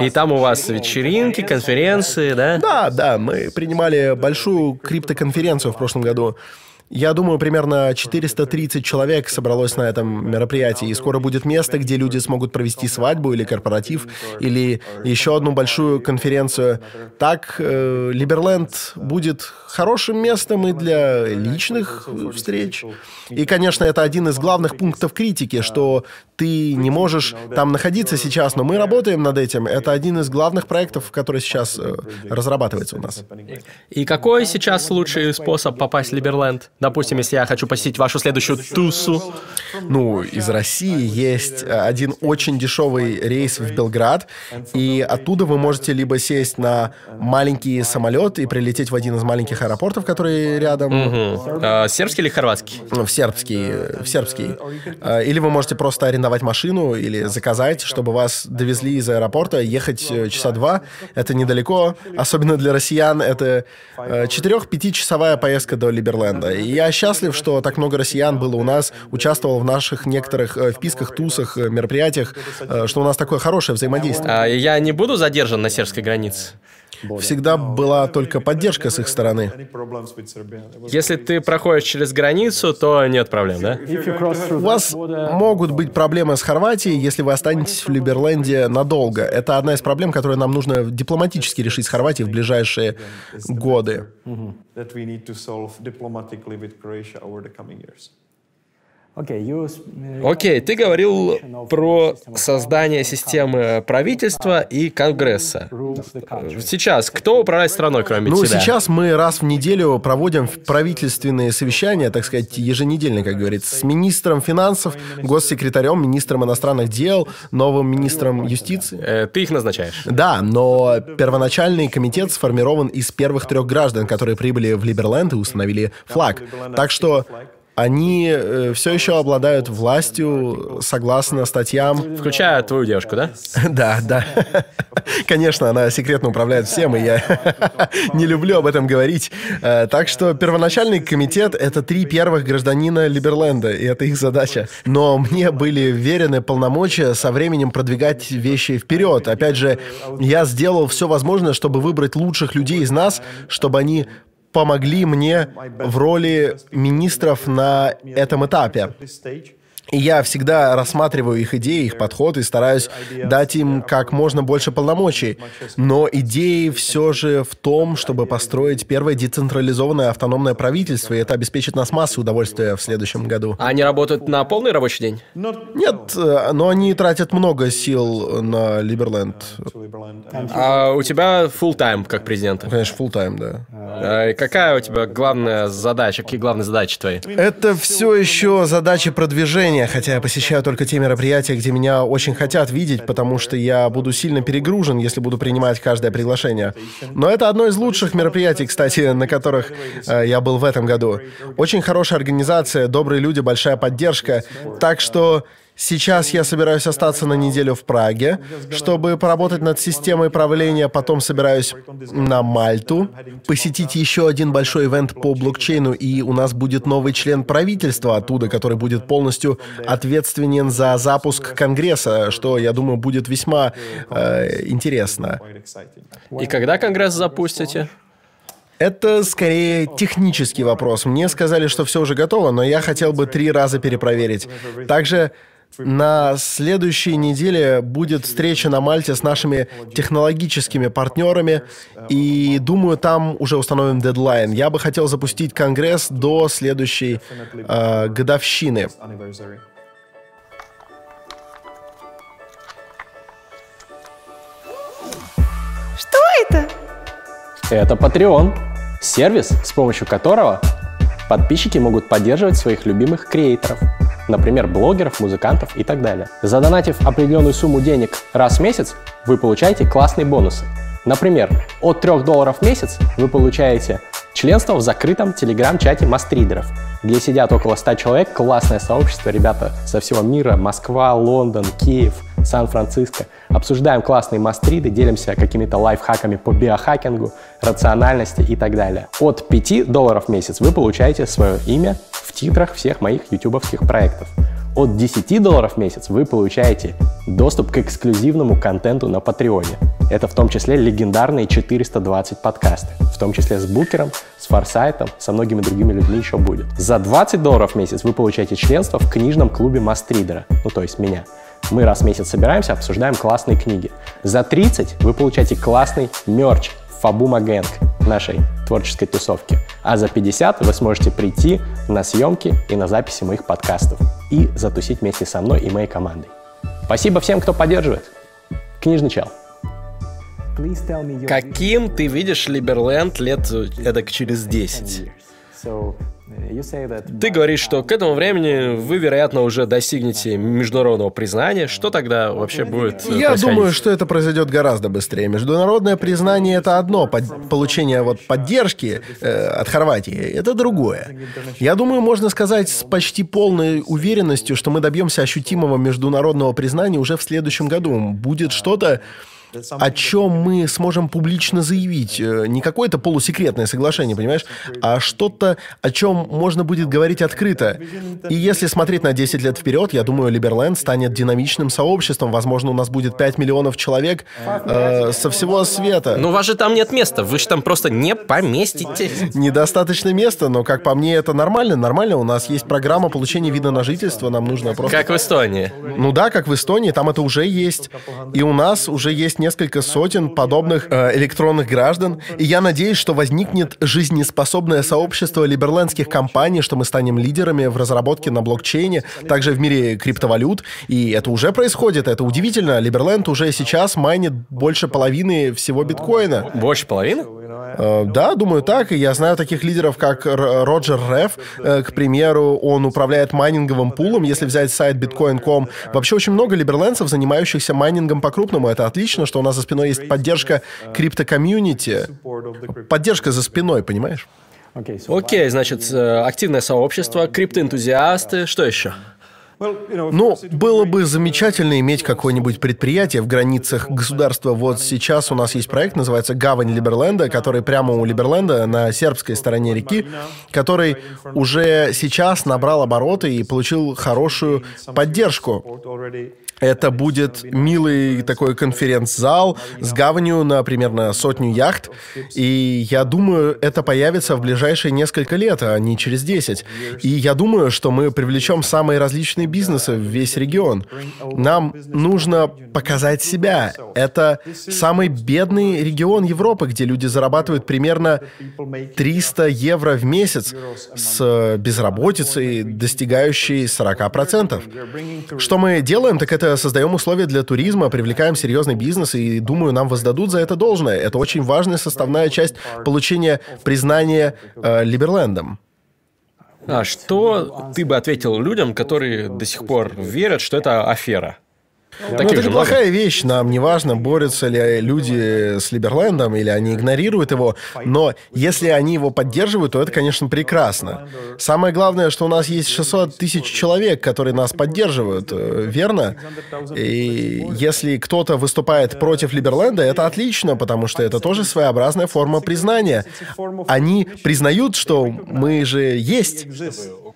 И там у вас вечеринки, конференции, да? Да, да, мы принимали большую криптоконференцию в прошлом году. Я думаю, примерно 430 человек собралось на этом мероприятии, и скоро будет место, где люди смогут провести свадьбу или корпоратив, или еще одну большую конференцию. Так, э, Либерленд будет хорошим местом и для личных встреч. И, конечно, это один из главных пунктов критики, что ты не можешь там находиться сейчас, но мы работаем над этим. Это один из главных проектов, который сейчас э, разрабатывается у нас. И какой сейчас лучший способ попасть в Либерленд? Допустим, если я хочу посетить вашу следующую тусу. Ну, из России есть э, один очень дешевый рейс в Белград, и оттуда вы можете либо сесть на маленький самолет и прилететь в один из маленьких аэропортов, которые рядом. Угу. А, сербский или хорватский? В сербский, в сербский. А, или вы можете просто арендовать машину или заказать, чтобы вас довезли из аэропорта, ехать э, часа два. Это недалеко, особенно для россиян. Это 4-5 часовая поездка до Либерленда. И я счастлив, что так много россиян было у нас, участвовал в наших некоторых э, вписках, тусах, э, мероприятиях, э, что у нас такое хорошее взаимодействие. А я не буду задержан на сербской границе? Всегда была только поддержка с их стороны. Если ты проходишь через границу, то нет проблем, да? У вас могут быть проблемы с Хорватией, если вы останетесь в Либерленде надолго. Это одна из проблем, которые нам нужно дипломатически решить с Хорватией в ближайшие годы. Окей, okay, ты говорил про создание системы правительства и Конгресса. Сейчас кто управляет страной, кроме ну, тебя? Ну, сейчас мы раз в неделю проводим правительственные совещания, так сказать, еженедельно, как говорится, с министром финансов, госсекретарем, министром иностранных дел, новым министром юстиции. Э, ты их назначаешь? Да, но первоначальный комитет сформирован из первых трех граждан, которые прибыли в Либерленд и установили флаг. Так что они э, все еще обладают властью согласно статьям. Включая твою девушку, да? Да, да. Конечно, она секретно управляет всем, и я не люблю об этом говорить. Э, так что первоначальный комитет — это три первых гражданина Либерленда, и это их задача. Но мне были верены полномочия со временем продвигать вещи вперед. Опять же, я сделал все возможное, чтобы выбрать лучших людей из нас, чтобы они помогли мне в роли министров на этом этапе. И я всегда рассматриваю их идеи, их подход и стараюсь дать им как можно больше полномочий. Но идеи все же в том, чтобы построить первое децентрализованное автономное правительство, и это обеспечит нас массой удовольствия в следующем году. А они работают на полный рабочий день? Нет, э, но они тратят много сил на Либерленд. А у тебя full тайм как президента? Конечно, full тайм, да. А какая у тебя главная задача, какие главные задачи твои? Это все еще задачи продвижения мероприятия, хотя я посещаю только те мероприятия, где меня очень хотят видеть, потому что я буду сильно перегружен, если буду принимать каждое приглашение. Но это одно из лучших мероприятий, кстати, на которых э, я был в этом году. Очень хорошая организация, добрые люди, большая поддержка. Так что Сейчас я собираюсь остаться на неделю в Праге, чтобы поработать над системой правления, потом собираюсь на Мальту, посетить еще один большой ивент по блокчейну, и у нас будет новый член правительства оттуда, который будет полностью ответственен за запуск Конгресса, что, я думаю, будет весьма э, интересно. И когда Конгресс запустите? Это скорее технический вопрос. Мне сказали, что все уже готово, но я хотел бы три раза перепроверить. Также на следующей неделе будет встреча на Мальте с нашими технологическими партнерами, и думаю, там уже установим дедлайн. Я бы хотел запустить конгресс до следующей э, годовщины. Что это? Это Patreon, сервис, с помощью которого подписчики могут поддерживать своих любимых креаторов – например, блогеров, музыкантов и так далее. Задонатив определенную сумму денег раз в месяц, вы получаете классные бонусы. Например, от 3 долларов в месяц вы получаете членство в закрытом телеграм-чате мастридеров, где сидят около 100 человек, классное сообщество, ребята со всего мира, Москва, Лондон, Киев, Сан-Франциско. Обсуждаем классные мастриды, делимся какими-то лайфхаками по биохакингу, рациональности и так далее. От 5 долларов в месяц вы получаете свое имя в титрах всех моих ютубовских проектов. От 10 долларов в месяц вы получаете доступ к эксклюзивному контенту на Патреоне. Это в том числе легендарные 420 подкасты, в том числе с Букером, с Форсайтом, со многими другими людьми еще будет. За 20 долларов в месяц вы получаете членство в книжном клубе Мастридера, ну то есть меня. Мы раз в месяц собираемся, обсуждаем классные книги. За 30 вы получаете классный мерч Фабума Гэнг нашей творческой тусовки. А за 50 вы сможете прийти на съемки и на записи моих подкастов и затусить вместе со мной и моей командой. Спасибо всем, кто поддерживает. Книжный чел. Каким ты видишь Либерленд лет эдак через 10? Ты говоришь, что к этому времени вы, вероятно, уже достигнете международного признания. Что тогда вообще будет э, Я думаю, что это произойдет гораздо быстрее. Международное признание это одно, под- получение вот поддержки э, от Хорватии это другое. Я думаю, можно сказать с почти полной уверенностью, что мы добьемся ощутимого международного признания уже в следующем году. Будет что-то о чем мы сможем публично заявить. Э, Не какое-то полусекретное соглашение, понимаешь, а что-то, о чем можно будет говорить открыто. И если смотреть на 10 лет вперед, я думаю, Либерленд станет динамичным сообществом. Возможно, у нас будет 5 миллионов человек э, со всего света. Ну, у вас же там нет места, вы же там просто не поместитесь. Недостаточно места, но, как по мне, это нормально. Нормально, у нас есть программа получения вида на жительство, нам нужно просто... Как в Эстонии. Ну да, как в Эстонии, там это уже есть. И у нас уже есть несколько сотен подобных э, электронных граждан. И я надеюсь, что возникнет жизнеспособное сообщество либерлендских компаний, что мы станем лидерами в разработке на блокчейне, также в мире криптовалют. И это уже происходит, это удивительно. Либерленд уже сейчас майнит больше половины всего биткоина. Больше половины? Э, Да, думаю так. И я знаю таких лидеров, как Роджер Реф, э, к примеру, он управляет майнинговым пулом, если взять сайт bitcoin.com. Вообще очень много либерленцев, занимающихся майнингом по-крупному. Это отлично, что у нас за спиной есть поддержка крипто-комьюнити. Поддержка за спиной, понимаешь? Окей, значит, э, активное сообщество, криптоэнтузиасты, что еще? Ну, было бы замечательно иметь какое-нибудь предприятие в границах государства. Вот сейчас у нас есть проект, называется «Гавань Либерленда», который прямо у Либерленда на сербской стороне реки, который уже сейчас набрал обороты и получил хорошую поддержку. Это будет милый такой конференц-зал с гаванью на примерно сотню яхт. И я думаю, это появится в ближайшие несколько лет, а не через 10. И я думаю, что мы привлечем самые различные бизнесы в весь регион. Нам нужно показать себя. Это самый бедный регион Европы, где люди зарабатывают примерно 300 евро в месяц с безработицей, достигающей 40%. Что мы делаем, так это создаем условия для туризма, привлекаем серьезный бизнес, и думаю, нам воздадут за это должное. Это очень важная составная часть получения признания э, Либерлендом. А что ты бы ответил людям, которые до сих пор верят, что это афера? Ну, это же много. неплохая вещь. Нам не важно, борются ли люди с Либерлендом или они игнорируют его. Но если они его поддерживают, то это, конечно, прекрасно. Самое главное, что у нас есть 600 тысяч человек, которые нас поддерживают, э, верно? И если кто-то выступает против Либерленда, это отлично, потому что это тоже своеобразная форма признания. Они признают, что мы же есть.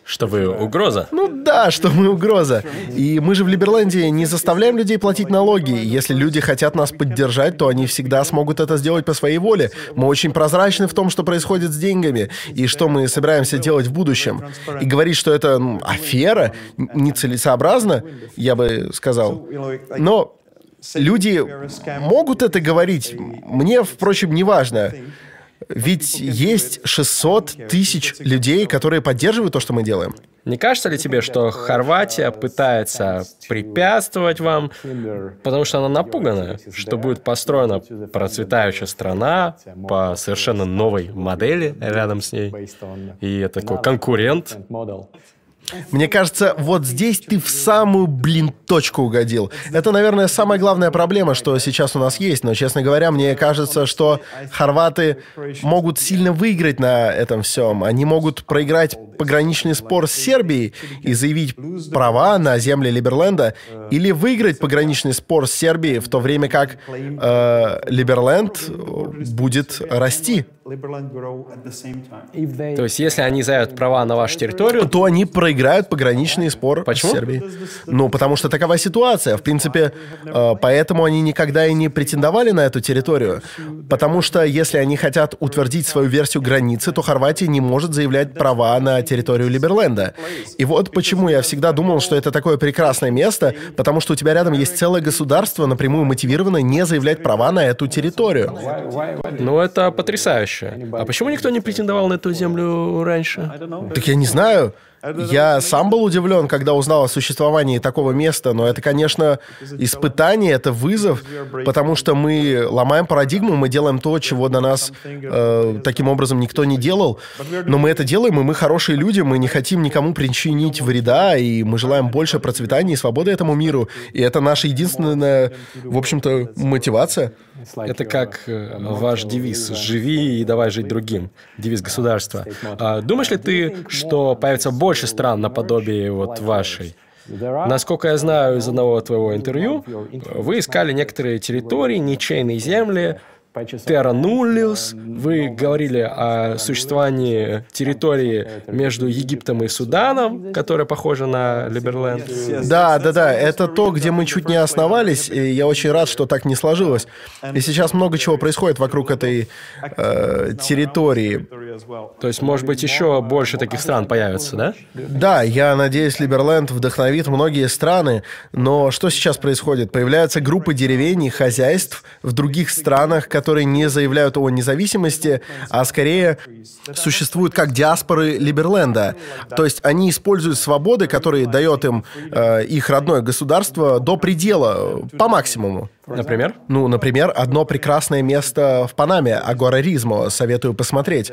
Что вы угроза? Ну да, что мы угроза. И мы же в Либерленде не заставляем людей платить налоги. Если люди хотят нас поддержать, то они всегда смогут это сделать по своей воле. Мы очень прозрачны в том, что происходит с деньгами и что мы собираемся делать в будущем. И говорить, что это м, афера, нецелесообразно, я бы сказал. Но люди могут это говорить. Мне, впрочем, не важно. Ведь есть 600 тысяч людей, которые поддерживают то, что мы делаем. Не кажется ли тебе, что Хорватия пытается препятствовать вам, потому что она напугана, что будет построена процветающая страна по совершенно новой модели рядом с ней, и это такой конкурент? Мне кажется, вот здесь ты в самую, блин, точку угодил. Это, наверное, самая главная проблема, что сейчас у нас есть. Но, честно говоря, мне кажется, что хорваты могут сильно выиграть на этом всем. Они могут проиграть пограничный спор с Сербией и заявить права на земли Либерленда, или выиграть пограничный спор с Сербией, в то время как э, Либерленд будет расти. То есть, если они заявят права на вашу территорию, То они проиграют пограничный спор Почему? с Сербией. Ну, потому что такова ситуация. В принципе, э, поэтому они никогда и не претендовали на эту территорию. Потому что если они хотят утвердить свою версию границы, то Хорватия не может заявлять права на территорию Либерленда. И вот почему я всегда думал, что это такое прекрасное место, потому что у тебя рядом есть целое государство, напрямую мотивированное не заявлять права на эту территорию. Ну, это потрясающе. А почему никто не претендовал на эту землю раньше? Так я не знаю. Я сам был удивлен, когда узнал о существовании такого места, но это, конечно, испытание, это вызов, потому что мы ломаем парадигму, мы делаем то, чего до нас э, таким образом никто не делал, но мы это делаем, и мы хорошие люди, мы не хотим никому причинить вреда, и мы желаем больше процветания и свободы этому миру, и это наша единственная, в общем-то, мотивация. Это как э, ваш девиз «Живи и давай жить другим», девиз государства. А думаешь ли ты, что появится больше стран наподобие вот вашей? Насколько я знаю из одного твоего интервью, вы искали некоторые территории, ничейные земли, Terra Nullius. Вы говорили о существовании территории между Египтом и Суданом, которая похожа на Либерленд. Да, да, да, это то, где мы чуть не основались, и я очень рад, что так не сложилось. И сейчас много чего происходит вокруг этой э, территории. То есть, может быть, еще больше таких стран появится, да? Да, я надеюсь, Либерленд вдохновит многие страны, но что сейчас происходит? Появляются группы деревень и хозяйств в других странах, которые не заявляют о независимости, а скорее существуют как диаспоры Либерленда. То есть они используют свободы, которые дает им э, их родное государство, до предела, по максимуму. Например? Ну, например, одно прекрасное место в Панаме, Агора Ризмо, советую посмотреть.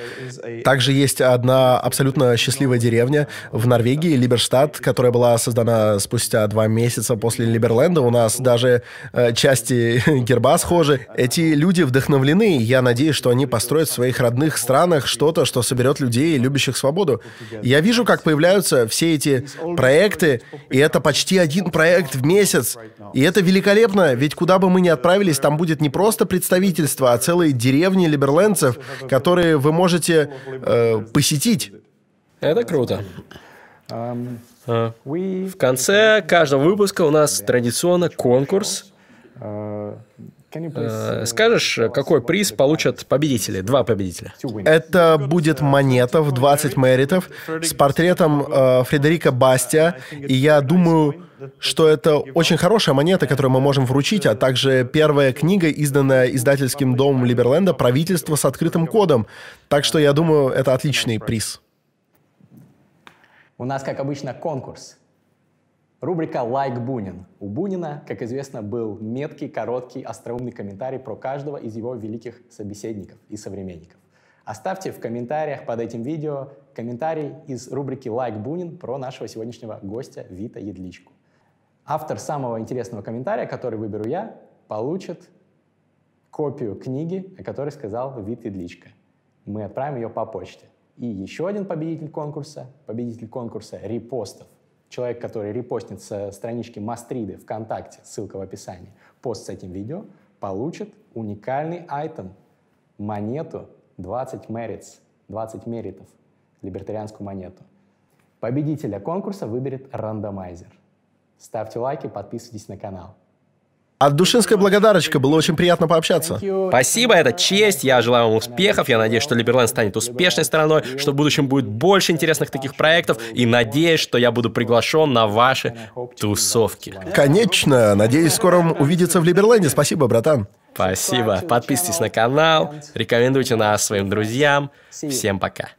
Также есть одна абсолютно счастливая деревня в Норвегии, Либерштадт, которая была создана спустя два месяца после Либерленда. У нас даже э, части герба схожи. Эти люди вдохновлены, и я надеюсь, что они построят в своих родных странах что-то, что соберет людей, любящих свободу. Я вижу, как появляются все эти проекты, и это почти один проект в месяц. И это великолепно, ведь куда бы мы ни отправились, там будет не просто представительство, а целые деревни либерлендцев, которые вы можете э, посетить. Это круто. А, В конце каждого выпуска у нас традиционно конкурс. Э, Скажешь, какой приз получат победители, два победителя? Это будет монета в 20 меритов с портретом э, Фредерика Бастия. И я думаю, что это очень хорошая монета, которую мы можем вручить, а также первая книга, изданная издательским домом Либерленда «Правительство с открытым кодом». Так что я думаю, это отличный приз. У нас, как обычно, конкурс. Рубрика «Лайк Бунин». У Бунина, как известно, был меткий, короткий, остроумный комментарий про каждого из его великих собеседников и современников. Оставьте в комментариях под этим видео комментарий из рубрики «Лайк Бунин» про нашего сегодняшнего гостя Вита Едличку. Автор самого интересного комментария, который выберу я, получит копию книги, о которой сказал Вит Едличка. Мы отправим ее по почте. И еще один победитель конкурса, победитель конкурса репостов, человек, который репостнет со странички Мастриды ВКонтакте, ссылка в описании, пост с этим видео, получит уникальный item, монету 20 меритс, 20 меритов, либертарианскую монету. Победителя конкурса выберет рандомайзер. Ставьте лайки, подписывайтесь на канал. От душинская благодарочка, было очень приятно пообщаться. Спасибо, это честь. Я желаю вам успехов. Я надеюсь, что Либерленд станет успешной стороной, что в будущем будет больше интересных таких проектов. И надеюсь, что я буду приглашен на ваши тусовки. Конечно, надеюсь, скоро увидеться в Либерленде. Спасибо, братан. Спасибо. Подписывайтесь на канал, рекомендуйте нас своим друзьям. Всем пока.